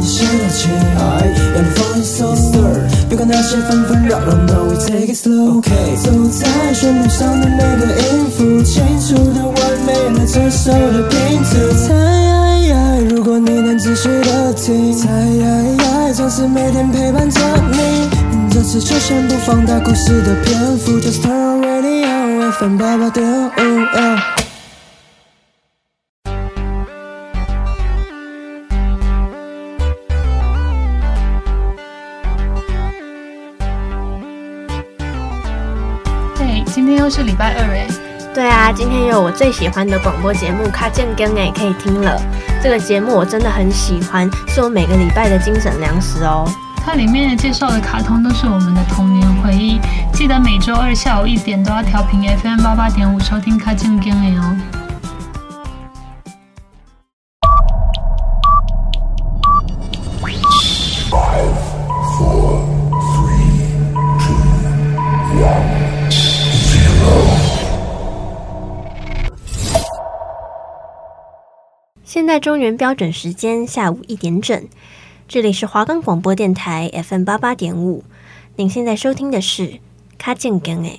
现在起让你放松，别管那些纷纷扰扰，No we take it slow。走在旋律上的每个音符，清楚的完美了这首的拼图。猜，如果你能仔细的听，猜，总是每天陪伴着你。这次就先不放大故事的篇幅，Just turn on radio，FM 八八点五。是礼拜二哎，对啊，今天有我最喜欢的广播节目《卡健更》哎，可以听了。这个节目我真的很喜欢，是我每个礼拜的精神粮食哦。它里面介绍的卡通都是我们的童年回忆，记得每周二下午一点都要调频 FM 八八点五收听《卡健更》哎哦。在中原标准时间下午一点整，这里是华冈广播电台 FM 八八点五。您现在收听的是《卡健根》哎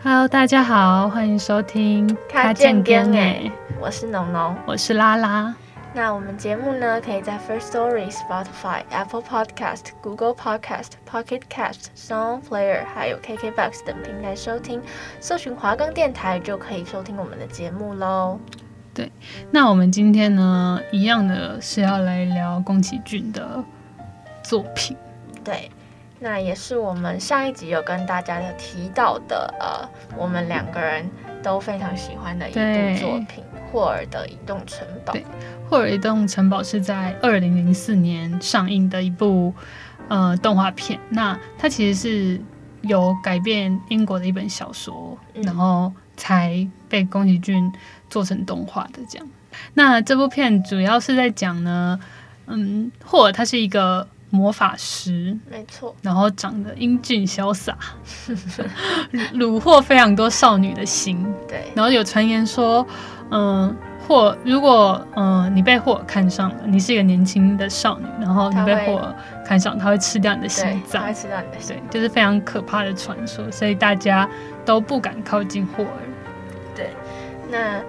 ，Hello，大家好，欢迎收听《卡健根》哎，我是农农，我是拉拉。那我们节目呢，可以在 First Story、Spotify、Apple Podcast、Google Podcast、Pocket Cast、Sound Player 还有 KKBox 等平台收听，搜寻华冈电台就可以收听我们的节目喽。对，那我们今天呢，一样的是要来聊宫崎骏的作品。对，那也是我们上一集有跟大家的提到的，呃，我们两个人都非常喜欢的一部作品《霍尔的移动城堡》。对，《霍尔移动城堡》是在二零零四年上映的一部呃动画片。那它其实是有改编英国的一本小说，嗯、然后才被宫崎骏。做成动画的这样，那这部片主要是在讲呢，嗯，霍尔他是一个魔法师，没错，然后长得英俊潇洒，虏获非常多少女的心，对，然后有传言说，嗯，霍如果嗯你被霍尔看上了，你是一个年轻的少女，然后你被霍尔看上，他会吃掉你的心脏，他会吃掉你的心，对，就是非常可怕的传说，所以大家都不敢靠近霍尔，对，那。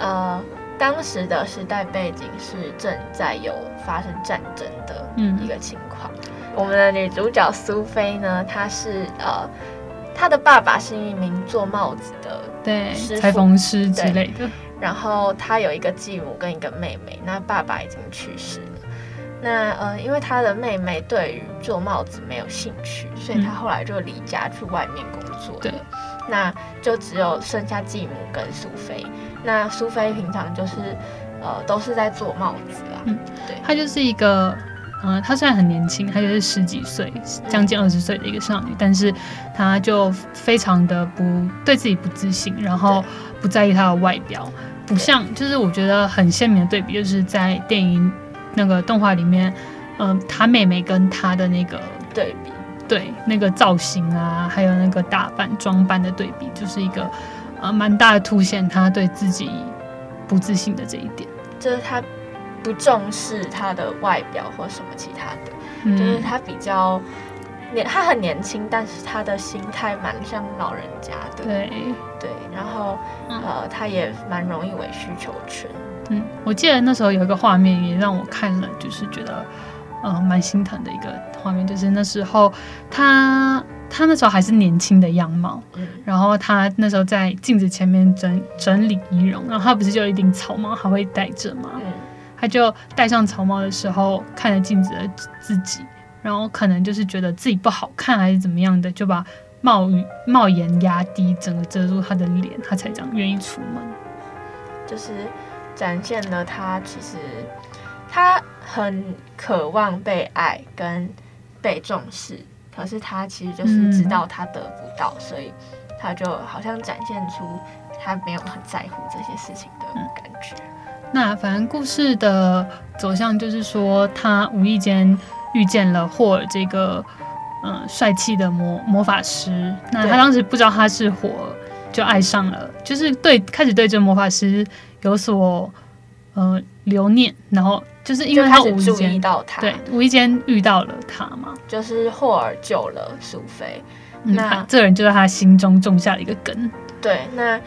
呃，当时的时代背景是正在有发生战争的一个情况。嗯、我们的女主角苏菲呢，她是呃，她的爸爸是一名做帽子的对裁缝师之类的。然后她有一个继母跟一个妹妹，那爸爸已经去世了。那呃，因为她的妹妹对于做帽子没有兴趣，所以她后来就离家去外面工作了。对。那就只有剩下继母跟苏菲。那苏菲平常就是，呃，都是在做帽子啊。嗯，对，她就是一个，嗯、呃，她虽然很年轻，她就是十几岁，将近二十岁的一个少女，嗯、但是她就非常的不对自己不自信，然后不在意她的外表，不像，就是我觉得很鲜明的对比，就是在电影那个动画里面，嗯、呃，她妹妹跟她的那个对比。对那个造型啊，还有那个打扮装扮的对比，就是一个呃蛮大的凸显他对自己不自信的这一点。就是他不重视他的外表或什么其他的，嗯、就是他比较年，他很年轻，但是他的心态蛮像老人家的。对对，然后、嗯、呃，他也蛮容易委曲求全。嗯，我记得那时候有一个画面也让我看了，就是觉得。嗯，蛮心疼的一个画面，就是那时候他他那时候还是年轻的样貌，嗯、然后他那时候在镜子前面整整理仪容，然后他不是就有一顶草帽还会戴着吗？嗯、他就戴上草帽的时候，看着镜子的自己，然后可能就是觉得自己不好看还是怎么样的，就把帽羽帽檐压低，整个遮住他的脸，他才这样愿意出门，就是展现了他其实。他很渴望被爱跟被重视，可是他其实就是知道他得不到，嗯、所以他就好像展现出他没有很在乎这些事情的感觉。嗯、那反正故事的走向就是说，他无意间遇见了霍尔这个嗯帅气的魔魔法师。那他当时不知道他是霍尔，就爱上了，就是对开始对这个魔法师有所呃留念，然后。就是因为他无意间遇到他，对，无意间遇到了他嘛，就是霍尔救了苏菲，嗯、那这个人就在他心中种下了一个根。对，那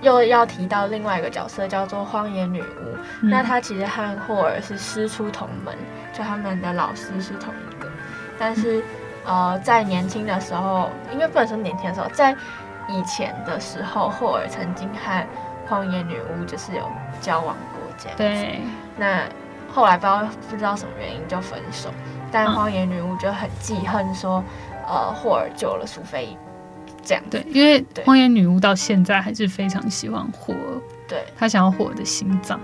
又要提到另外一个角色叫做荒野女巫，嗯、那她其实和霍尔是师出同门，就他们的老师是同一个，但是、嗯、呃，在年轻的时候，因为不能说年轻的时候，在以前的时候，霍尔曾经和荒野女巫就是有交往过这样。对，那后来不知道不知道什么原因就分手，但荒野女巫就很记恨说，嗯、呃，霍尔救了苏菲，这样。对，因为荒野女巫到现在还是非常喜欢霍尔，对，她想要霍尔的心脏。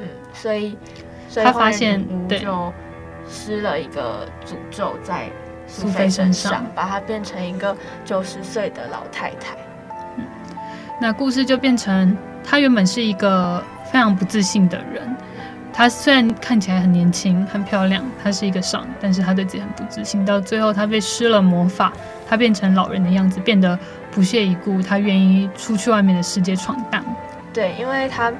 嗯，所以，所以她发现就施了一个诅咒在苏菲身上，把她变成一个九十岁的老太太。嗯，那故事就变成。她原本是一个非常不自信的人，她虽然看起来很年轻、很漂亮，她是一个少女，但是她对自己很不自信。到最后，她被施了魔法，她变成老人的样子，变得不屑一顾，她愿意出去外面的世界闯荡。对，因为她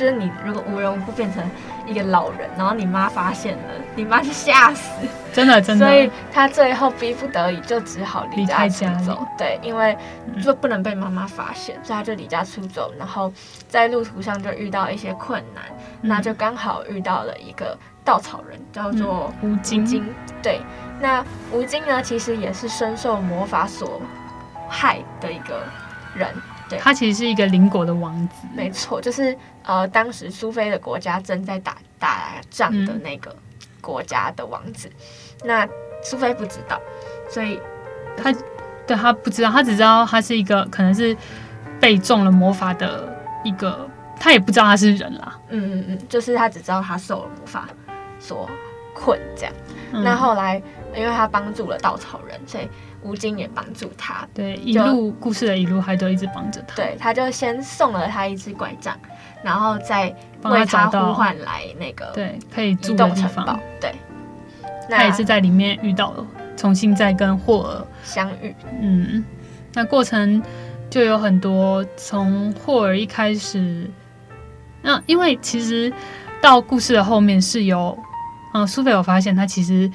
就是你，如果无缘无故变成。一个老人，然后你妈发现了，你妈就吓死，真的真的，所以他最后逼不得已就只好离家出走。对，因为就不能被妈妈发现，嗯、所以他就离家出走。然后在路途上就遇到一些困难，嗯、那就刚好遇到了一个稻草人，叫做吴京。嗯、对，那吴京呢，其实也是深受魔法所害的一个人。对，他其实是一个邻国的王子，没错，就是呃，当时苏菲的国家正在打打仗的那个国家的王子。嗯、那苏菲不知道，所以他对他不知道，他只知道他是一个可能是被中了魔法的一个，他也不知道他是人啦。嗯嗯嗯，就是他只知道他受了魔法所困这样。嗯、那后来，因为他帮助了稻草人，所以。吴京也帮助他，对，一路故事的一路还都一直帮着他。对，他就先送了他一只拐杖，然后再为他呼唤来那个对可以住的地方。对，他也是在里面遇到了，重新再跟霍尔相遇。嗯，那过程就有很多，从霍尔一开始，那因为其实到故事的后面是有，嗯，苏菲有发现他其实。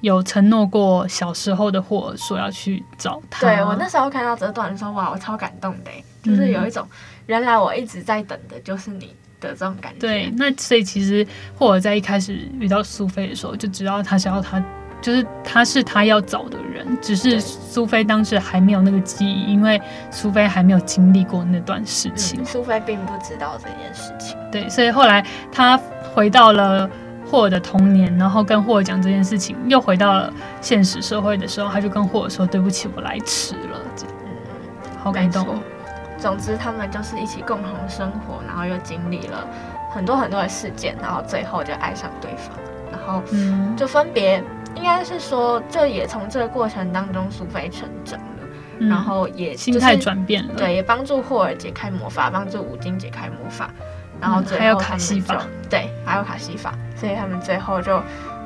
有承诺过小时候的霍尔说要去找他。对，我那时候看到这段的时候，哇，我超感动的，就是有一种、嗯、原来我一直在等的就是你的这种感觉。对，那所以其实霍尔在一开始遇到苏菲的时候，就知道他想要他，就是他是他要找的人，只是苏菲当时还没有那个记忆，因为苏菲还没有经历过那段事情。嗯、苏菲并不知道这件事情。对，所以后来他回到了。霍尔的童年，然后跟霍尔讲这件事情，又回到了现实社会的时候，他就跟霍尔说：“对不起，我来迟了。”这样，嗯，好感动。总之，他们就是一起共同生活，然后又经历了很多很多的事件，然后最后就爱上对方，然后就分别，应该是说，这也从这个过程当中，苏菲成长了，嗯、然后也、就是、心态转变了，对，也帮助霍尔解开魔法，帮助吴京解开魔法。然后最后、嗯、还有卡西法，对，还有卡西法，所以他们最后就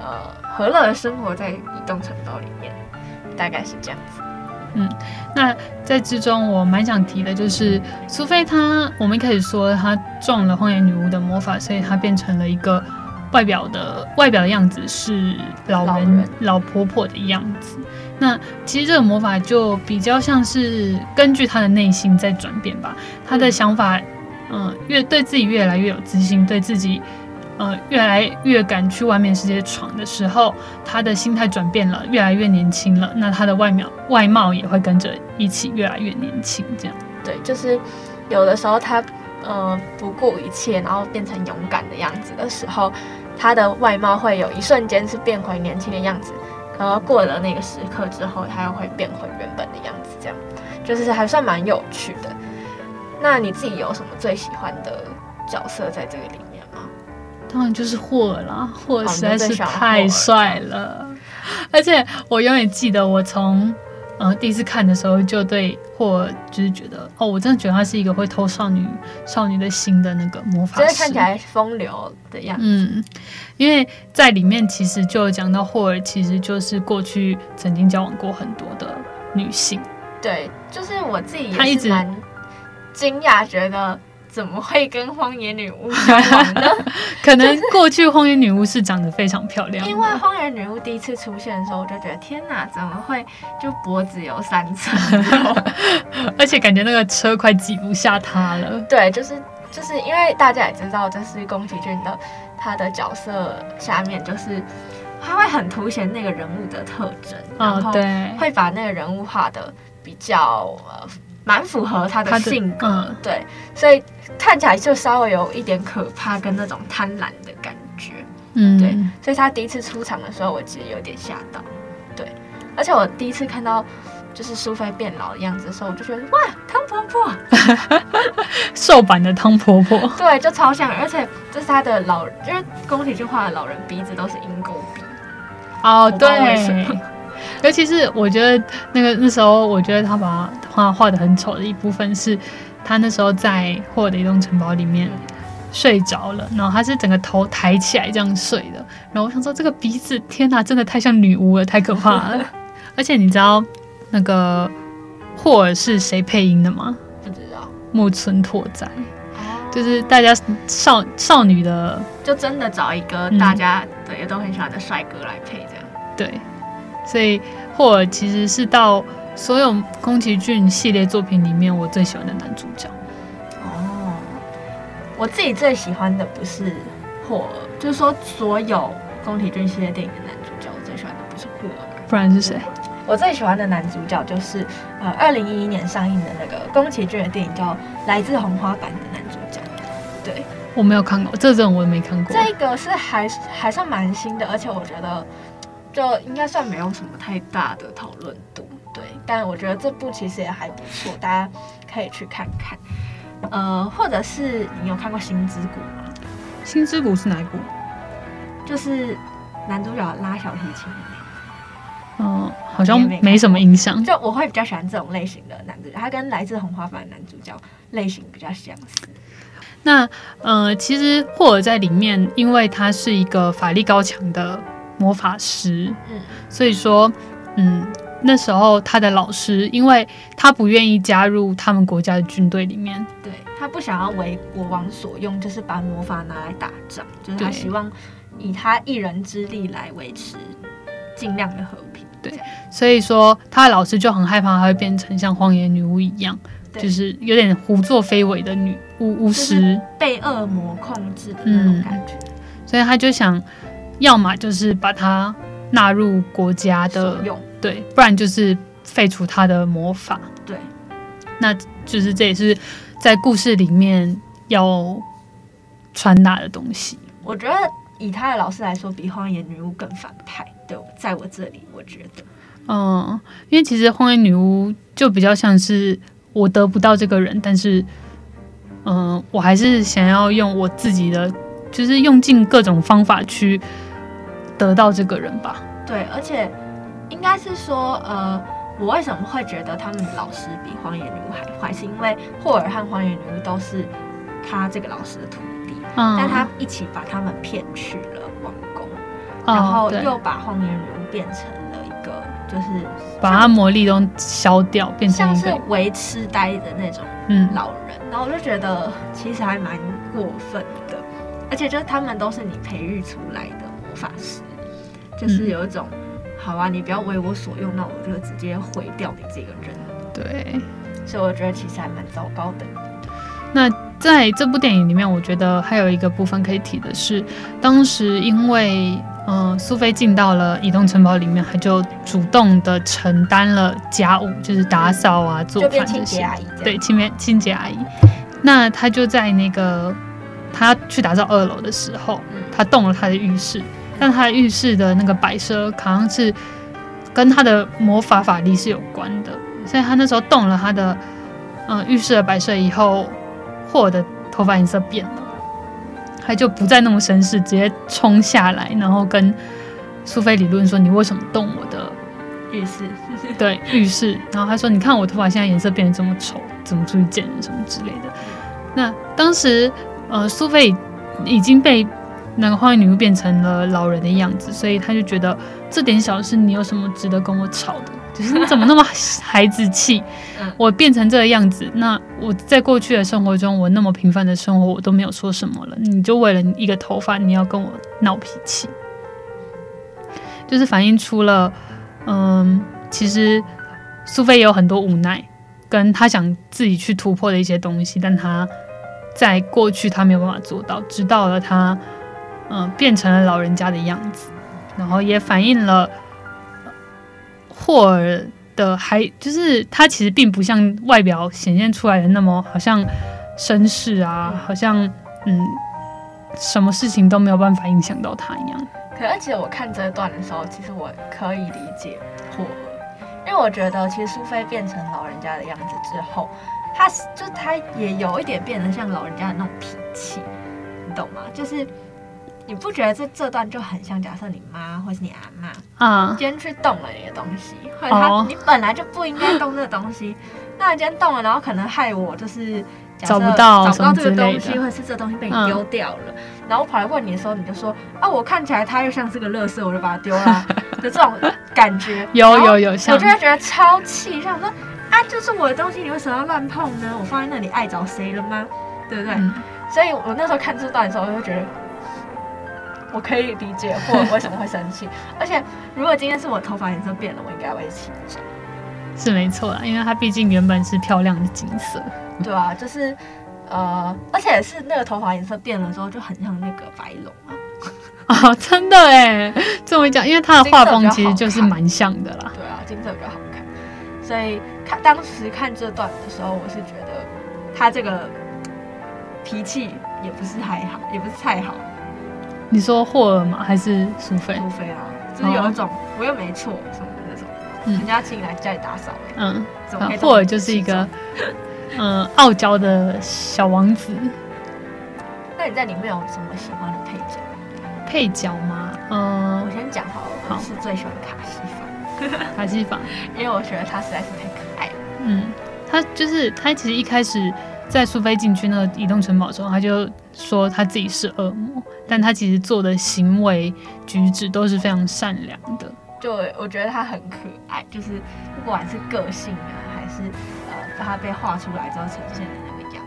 呃和乐的生活在移动城堡里面，大概是这样子。嗯，那在之中我蛮想提的就是苏菲她，我们一开始说她中了荒野女巫的魔法，所以她变成了一个外表的外表的样子是老人，老人老婆婆的样子。那其实这个魔法就比较像是根据她的内心在转变吧，她的想法。嗯，越对自己越来越有自信，对自己，呃，越来越敢去外面世界闯的时候，他的心态转变了，越来越年轻了。那他的外表外貌也会跟着一起越来越年轻，这样。对，就是有的时候他，呃，不顾一切，然后变成勇敢的样子的时候，他的外貌会有一瞬间是变回年轻的样子，然后过了那个时刻之后，他又会变回原本的样子，这样，就是还算蛮有趣的。那你自己有什么最喜欢的角色在这个里面吗？当然就是霍尔啦，霍尔实在是太帅了。而且我永远记得，我从呃第一次看的时候就对霍尔就是觉得，哦，我真的觉得他是一个会偷少女少女的心的那个魔法师，就是看起来风流的样子。嗯，因为在里面其实就讲到霍尔其实就是过去曾经交往过很多的女性。对，就是我自己也是蛮。惊讶，觉得怎么会跟荒野女巫？可能过去荒野女巫是长得非常漂亮。因为荒野女巫第一次出现的时候，我就觉得天哪，怎么会就脖子有三层肉，而且感觉那个车快挤不下她了。对，就是就是因为大家也知道，这是宫崎骏的他的角色下面就是。他会很凸显那个人物的特征，然后会把那个人物画的比较呃，蛮符合他的性格，嗯、对，所以看起来就稍微有一点可怕跟那种贪婪的感觉，嗯，对，所以他第一次出场的时候，我其实有点吓到，对，而且我第一次看到就是苏菲变老的样子的时候，我就觉得哇，汤婆婆，瘦版的汤婆婆，对，就超像，而且这是他的老，因为宫崎骏画的老人鼻子都是鹰钩鼻。哦，对，尤其是我觉得那个那时候，我觉得他把画画的很丑的一部分是，他那时候在霍尔的一栋城堡里面睡着了，然后他是整个头抬起来这样睡的，然后我想说这个鼻子，天哪，真的太像女巫了，太可怕了。而且你知道那个霍尔是谁配音的吗？不知道，木村拓哉。就是大家少少女的，就真的找一个大家对也都很喜欢的帅哥来配这样。对，所以霍尔其实是到所有宫崎骏系列作品里面我最喜欢的男主角。哦，我自己最喜欢的不是霍尔，就是说所有宫崎骏系列电影的男主角，我最喜欢的不是霍尔，不然是谁？我最喜欢的男主角就是呃，二零一一年上映的那个宫崎骏的电影叫《来自红花坂》的男主角。对，我没有看过这阵，我也没看过。这个是还还算蛮新的，而且我觉得就应该算没有什么太大的讨论度。对，但我觉得这部其实也还不错，大家可以去看看。呃，或者是你有看过《星之谷》吗？《星之谷》是哪一部？就是男主角拉小提琴。嗯，好像没什么印象。就我会比较喜欢这种类型的男主角，他跟来自红花坂的男主角类型比较相似。那呃，其实霍尔在里面，因为他是一个法力高强的魔法师，嗯，所以说，嗯，那时候他的老师，因为他不愿意加入他们国家的军队里面，对，他不想要为国王所用，就是把魔法拿来打仗，就是他希望以他一人之力来维持尽量的和平，对，所以说他的老师就很害怕他会变成像荒野女巫一样。就是有点胡作非为的女巫巫师，被恶魔控制的那种感觉，嗯，所以他就想，要么就是把它纳入国家的用，对，不然就是废除他的魔法，对，那就是这也是在故事里面要传达的东西。我觉得以他的老师来说，比荒野女巫更反派。对，在我这里，我觉得，嗯，因为其实荒野女巫就比较像是。我得不到这个人，但是，嗯、呃，我还是想要用我自己的，就是用尽各种方法去得到这个人吧。对，而且应该是说，呃，我为什么会觉得他们的老师比荒野女巫还坏？是因为霍尔和荒野女巫都是他这个老师的徒弟，嗯、但他一起把他们骗去了王宫，嗯、然后又把荒野女巫变成了一个。就是把他魔力都消掉，变成像是维痴呆的那种嗯老人，嗯、然后我就觉得其实还蛮过分的，而且就是他们都是你培育出来的魔法师，就是有一种、嗯、好啊，你不要为我所用，那我就直接毁掉你这个人。对，所以我觉得其实还蛮糟糕的。那在这部电影里面，我觉得还有一个部分可以提的是，当时因为。嗯，苏菲进到了移动城堡里面，她就主动的承担了家务，就是打扫啊、做饭这些。对，清洁清洁阿姨。那她就在那个她去打造二楼的时候，她动了她的浴室，但他的浴室的那个摆设好像是跟他的魔法法力是有关的，所以他那时候动了他的嗯浴室的摆设以后，霍尔的头发颜色变了。他就不再那么绅士，直接冲下来，然后跟苏菲理论说：“你为什么动我的浴室？”对，浴室。然后他说：“你看我头发现在颜色变得这么丑，怎么出去见人什么之类的。”那当时，呃，苏菲已经被那个荒野女巫变成了老人的样子，所以他就觉得这点小事，你有什么值得跟我吵的？就是你怎么那么 孩子气？我变成这个样子，那我在过去的生活中，我那么平凡的生活，我都没有说什么了，你就为了一个头发，你要跟我闹脾气，就是反映出了，嗯，其实苏菲也有很多无奈，跟她想自己去突破的一些东西，但她在过去她没有办法做到，直到了他，嗯，变成了老人家的样子，然后也反映了。霍尔的还就是他其实并不像外表显现出来的那么好像绅士啊，好像嗯，什么事情都没有办法影响到他一样。可而且我看这段的时候，其实我可以理解霍尔，因为我觉得其实苏菲变成老人家的样子之后，他是就他也有一点变得像老人家的那种脾气，你懂吗？就是。你不觉得这这段就很像？假设你妈或是你阿妈啊，今天去动了你的东西，或者他、哦、你本来就不应该动这个东西，那你今天动了，然后可能害我就是找不到找不到这个东西，或者是这东西被你丢掉了，嗯、然后我跑来问你的时候，你就说啊，我看起来它又像是个垃圾，我就把它丢了，就这种感觉。有有有，我就会觉得超气，像说啊，就是我的东西，你为什么要乱碰呢？我放在那里碍着谁了吗？对不对？嗯、所以我那时候看这段的时候，我就觉得。我可以理解霍尔为什么会生气，而且如果今天是我头发颜色变了，我应该会气。是没错啦，因为它毕竟原本是漂亮的金色。对啊，就是呃，而且是那个头发颜色变了之后，就很像那个白龙啊。哦，真的哎，这么讲，因为他的画风其实就是蛮像的啦。对啊，金色比较好看。所以看当时看这段的时候，我是觉得他这个脾气也不是太好，也不是太好。你说霍尔吗？还是苏菲？苏菲啊，就是有一种我又没错什么的那种，嗯、人家请你来家里打扫、欸，嗯，霍尔就是一个嗯傲娇的小王子。那你在里面有什么喜欢的配角？配角吗？嗯，我先讲好了，我是最喜欢卡西法。卡西法，因为我觉得他实在是太可爱了。嗯，他就是他，其实一开始。在苏菲进去那个移动城堡的时候，他就说他自己是恶魔，但他其实做的行为举止都是非常善良的。就我觉得他很可爱，就是不管是个性啊，还是呃他被画出来之后呈现的那个样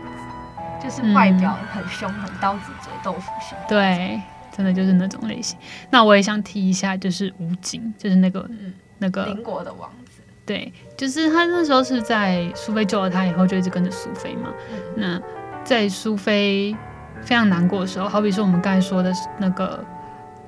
子，就是外表很凶，很刀子嘴豆腐心。对，真的就是那种类型。那我也想提一下，就是吴京，就是那个、嗯、那个邻国的王。对，就是他那时候是在苏菲救了他以后，就一直跟着苏菲嘛。嗯、那在苏菲非常难过的时候，好比说我们刚才说的那个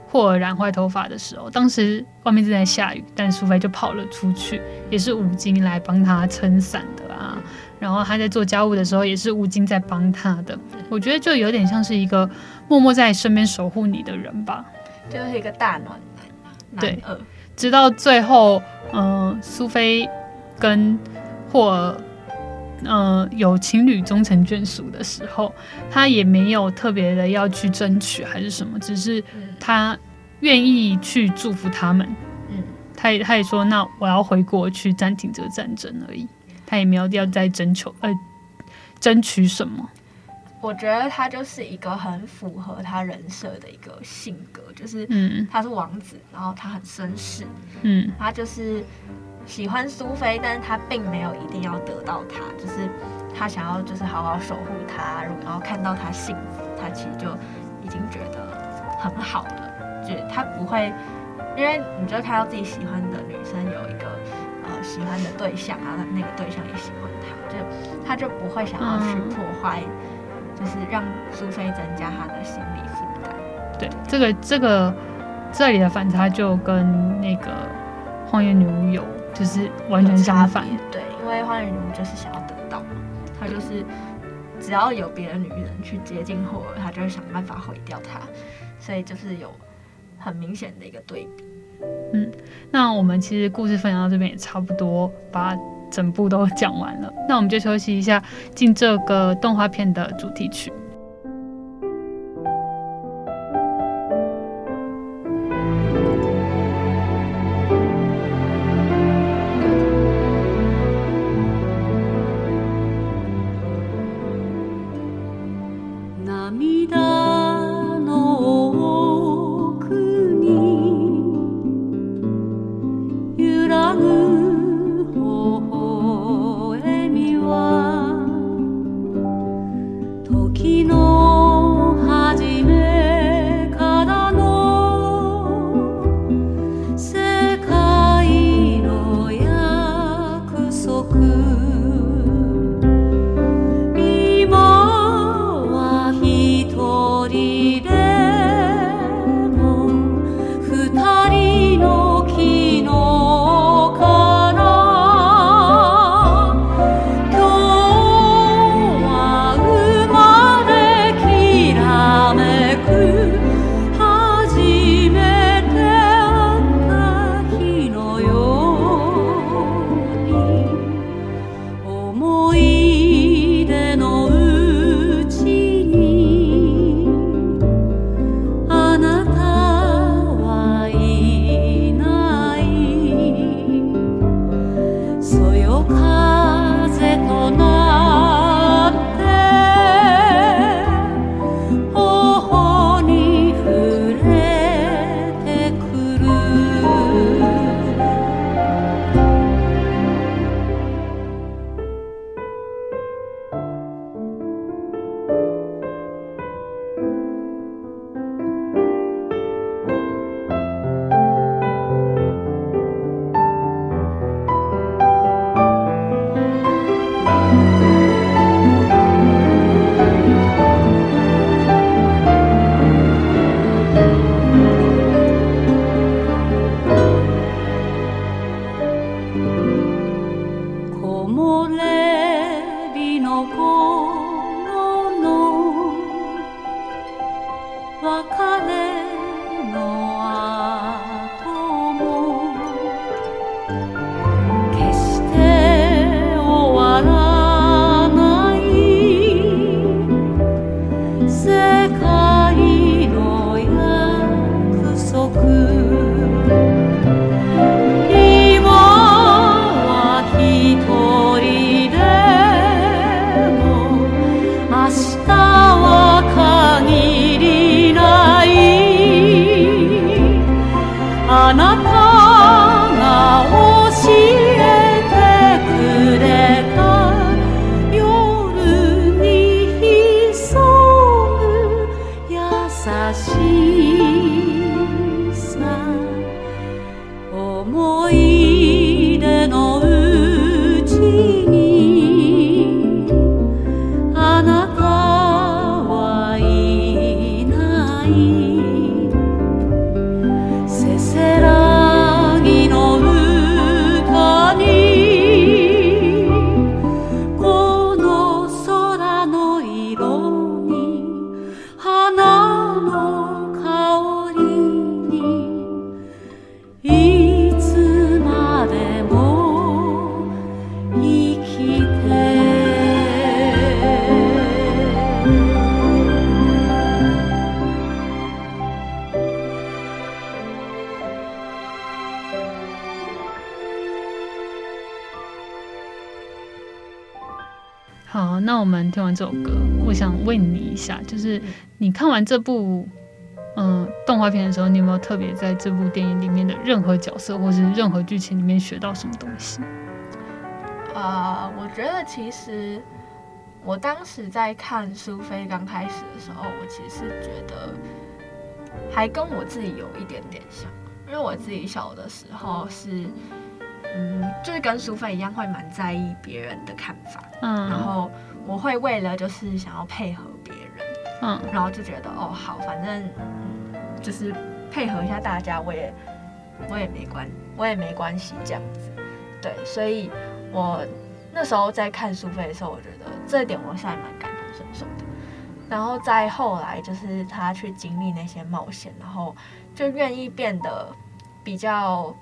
霍尔染坏头发的时候，当时外面正在下雨，但苏菲就跑了出去，也是吴京来帮他撑伞的啊。然后他在做家务的时候，也是吴京在帮他的。我觉得就有点像是一个默默在身边守护你的人吧，就是一个大暖男。对。直到最后，嗯、呃，苏菲跟霍尔，嗯、呃，有情侣终成眷属的时候，他也没有特别的要去争取还是什么，只是他愿意去祝福他们。嗯，他也他也说，那我要回国去暂停这个战争而已，他也没有要再征求呃争取什么。我觉得他就是一个很符合他人设的一个性格，就是他是王子，然后他很绅士，嗯，他就是喜欢苏菲，但是他并没有一定要得到她，就是他想要就是好好守护她，然后看到她幸福，他其实就已经觉得很好了，就他不会，因为你就看到自己喜欢的女生有一个呃喜欢的对象，然后那个对象也喜欢他，就他就不会想要去破坏。就是让苏菲增加她的心理负担。对，这个这个这里的反差就跟那个荒野女巫有就是完全相反。对，因为荒野女巫就是想要得到嘛，她就是只要有别的女人去接近霍尔，她就会想办法毁掉她，所以就是有很明显的一个对比。嗯，那我们其实故事分享到这边也差不多，把。整部都讲完了。那我们就休息一下进这个动画片的主题曲。那我们听完这首歌，我想问你一下，就是你看完这部嗯、动画片的时候，你有没有特别在这部电影里面的任何角色，或是任何剧情里面学到什么东西？啊、呃，我觉得其实我当时在看苏菲刚开始的时候，我其实觉得还跟我自己有一点点像，因为我自己小的时候是。嗯，就是跟苏菲一样，会蛮在意别人的看法。嗯，然后我会为了就是想要配合别人，嗯，然后就觉得哦好，反正嗯就是配合一下大家，我也我也没关我也没关系这样子。对，所以我那时候在看苏菲的时候，我觉得这一点我现在蛮感同身受的。然后再后来就是他去经历那些冒险，然后就愿意变得比较。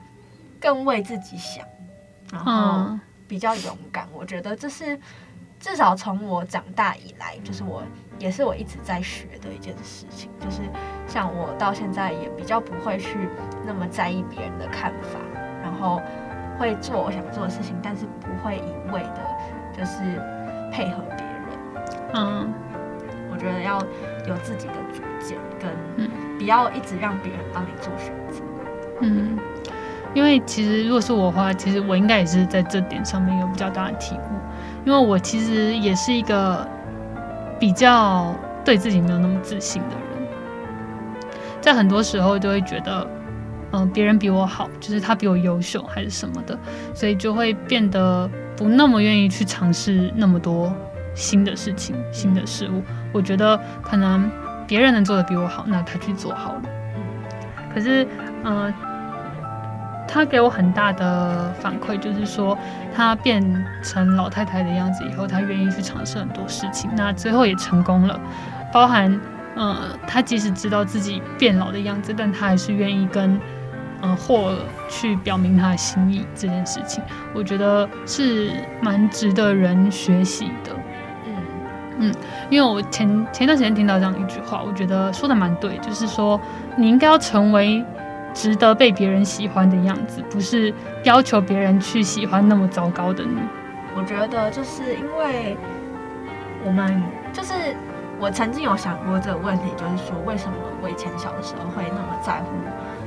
更为自己想，然后比较勇敢。嗯、我觉得这是至少从我长大以来，就是我也是我一直在学的一件事情。就是像我到现在也比较不会去那么在意别人的看法，然后会做我想做的事情，但是不会一味的，就是配合别人。嗯，我觉得要有自己的主见，跟不要一直让别人帮你做选择。嗯。因为其实如果是我的话，其实我应该也是在这点上面有比较大的体悟。因为我其实也是一个比较对自己没有那么自信的人，在很多时候就会觉得，嗯、呃，别人比我好，就是他比我优秀还是什么的，所以就会变得不那么愿意去尝试那么多新的事情、新的事物。我觉得可能别人能做的比我好，那他去做好了。可是，嗯、呃。他给我很大的反馈，就是说他变成老太太的样子以后，他愿意去尝试很多事情，那最后也成功了。包含，呃，他即使知道自己变老的样子，但他还是愿意跟，呃，霍尔去表明他的心意这件事情，我觉得是蛮值得人学习的。嗯嗯，因为我前前段时间听到这样一句话，我觉得说的蛮对，就是说你应该要成为。值得被别人喜欢的样子，不是要求别人去喜欢那么糟糕的你。我觉得就是因为我们，就是我曾经有想过这个问题，就是说为什么我以前小的时候会那么在乎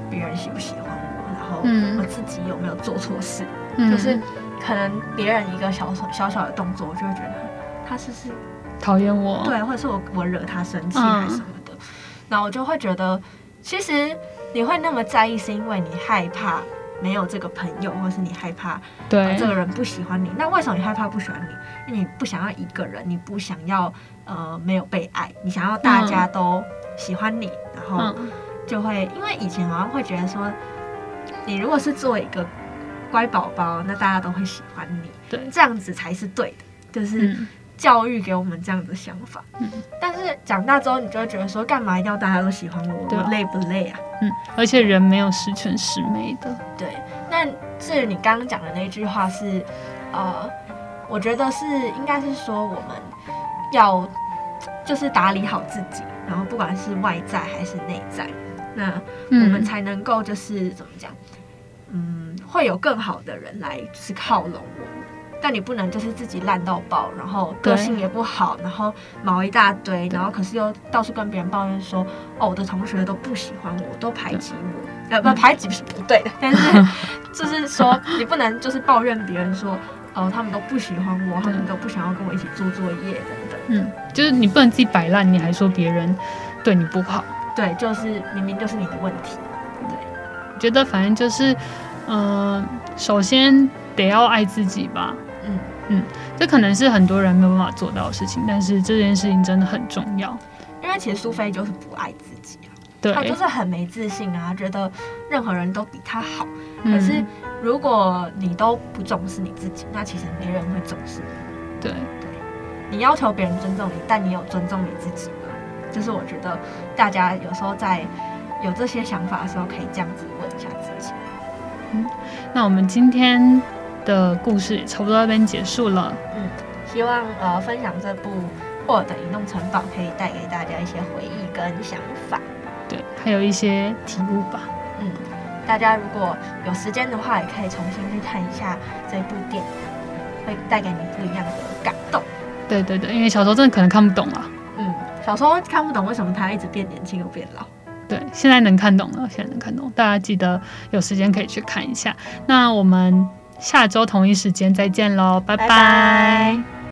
别人喜不喜欢我，然后我自己有没有做错事？嗯、就是可能别人一个小小小的动作，我就会觉得他是不是讨厌我？对，或者是我我惹他生气还是什么的，那、嗯、我就会觉得其实。你会那么在意，是因为你害怕没有这个朋友，或是你害怕对、呃、这个人不喜欢你。那为什么你害怕不喜欢你？因为你不想要一个人，你不想要呃没有被爱，你想要大家都喜欢你，嗯、然后就会因为以前好像会觉得说，你如果是做一个乖宝宝，那大家都会喜欢你，对，这样子才是对的，就是。嗯教育给我们这样的想法，嗯，但是长大之后，你就会觉得说，干嘛一定要大家都喜欢我？对，我累不累啊？嗯，而且人没有十全十美的。对，那至于你刚刚讲的那句话是，呃，我觉得是应该是说，我们要就是打理好自己，然后不管是外在还是内在，那我们才能够就是怎么讲，嗯，会有更好的人来就是靠拢我。但你不能就是自己烂到爆，然后个性也不好，然后毛一大堆，然后可是又到处跟别人抱怨说，哦，我的同学都不喜欢我，都排挤我，呃，不排挤是不对的，但是 就是说你不能就是抱怨别人说，哦，他们都不喜欢我，他们都不想要跟我一起做作业等等。嗯，就是你不能自己摆烂，你还说别人对你不好。对，就是明明就是你的问题。对，觉得反正就是，嗯、呃，首先得要爱自己吧。嗯嗯，这可能是很多人没有办法做到的事情，但是这件事情真的很重要。因为其实苏菲就是不爱自己啊，对，她就是很没自信啊，觉得任何人都比她好。嗯。可是如果你都不重视你自己，那其实没人会重视你。对对，你要求别人尊重你，但你有尊重你自己吗？就是我觉得大家有时候在有这些想法的时候，可以这样子问一下自己。嗯，那我们今天。的故事也差不多到这边结束了。嗯，希望呃分享这部《霍尔的移动城堡》可以带给大家一些回忆跟想法，对，还有一些体悟吧。嗯，大家如果有时间的话，也可以重新去看一下这部电影，会带给你不一样的感动。对对对，因为小时候真的可能看不懂啊。嗯，小时候看不懂为什么他一直变年轻又变老。对，现在能看懂了，现在能看懂，大家记得有时间可以去看一下。那我们。下周同一时间再见喽，拜拜。